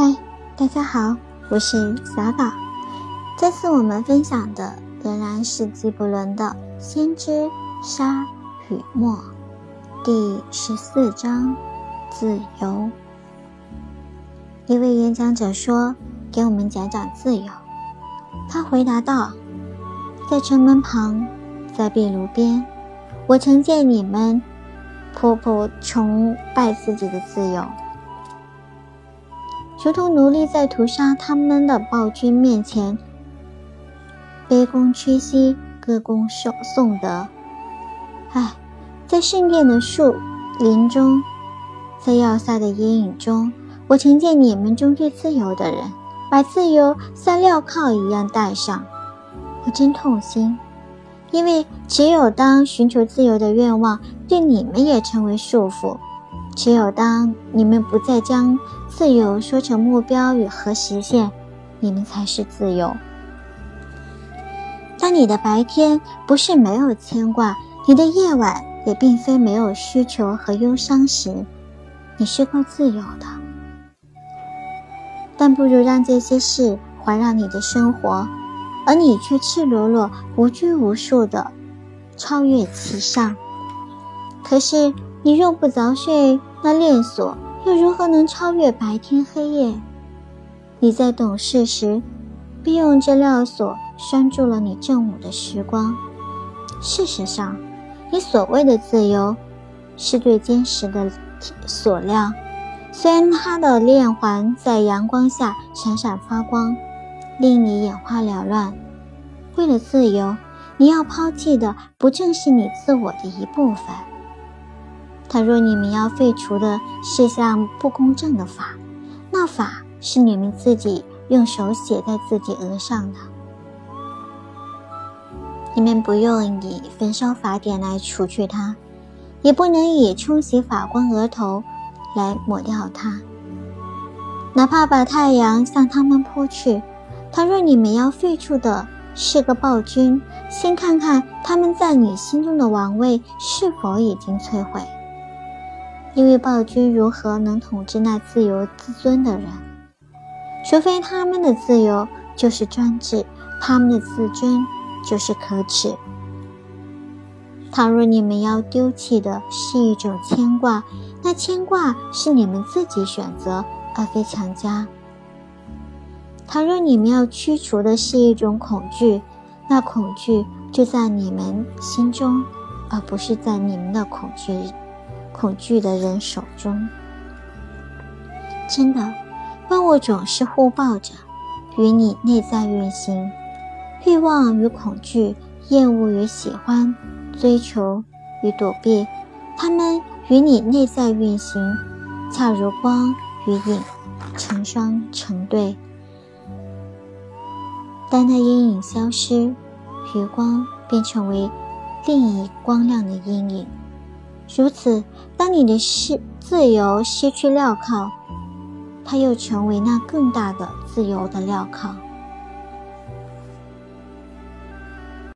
嗨，大家好，我是小宝。这次我们分享的仍然是纪伯伦的《先知沙与墨》第十四章“自由”。一位演讲者说：“给我们讲讲自由。”他回答道：“在城门旁，在壁炉边，我曾见你们婆婆崇拜自己的自由。”如同奴隶在屠杀他们的暴君面前，卑躬屈膝，歌功颂颂德。唉，在圣殿的树林中，在要塞的阴影中，我曾见你们中最自由的人，把自由像镣铐一样戴上。我真痛心，因为只有当寻求自由的愿望对你们也成为束缚。只有当你们不再将自由说成目标与和实现，你们才是自由。当你的白天不是没有牵挂，你的夜晚也并非没有需求和忧伤时，你是够自由的。但不如让这些事环绕你的生活，而你却赤裸裸、无拘无束地超越其上。可是你用不早睡。那链锁又如何能超越白天黑夜？你在懂事时，便用这镣锁拴住了你正午的时光。事实上，你所谓的自由，是最坚实的锁链。虽然它的链环在阳光下闪闪发光，令你眼花缭乱。为了自由，你要抛弃的不正是你自我的一部分？倘若你们要废除的是项不公正的法，那法是你们自己用手写在自己额上的。你们不用以焚烧法典来除去它，也不能以冲洗法官额头来抹掉它。哪怕把太阳向他们泼去，倘若你们要废除的是个暴君，先看看他们在你心中的王位是否已经摧毁。因为暴君如何能统治那自由自尊的人？除非他们的自由就是专制，他们的自尊就是可耻。倘若你们要丢弃的是一种牵挂，那牵挂是你们自己选择，而非强加。倘若你们要驱除的是一种恐惧，那恐惧就在你们心中，而不是在你们的恐惧。恐惧的人手中，真的，万物总是互抱着，与你内在运行。欲望与恐惧，厌恶与喜欢，追求与躲避，它们与你内在运行，恰如光与影，成双成对。当那阴影消失，余光便成为另一光亮的阴影。如此，当你的失自由失去镣铐，它又成为那更大的自由的镣铐。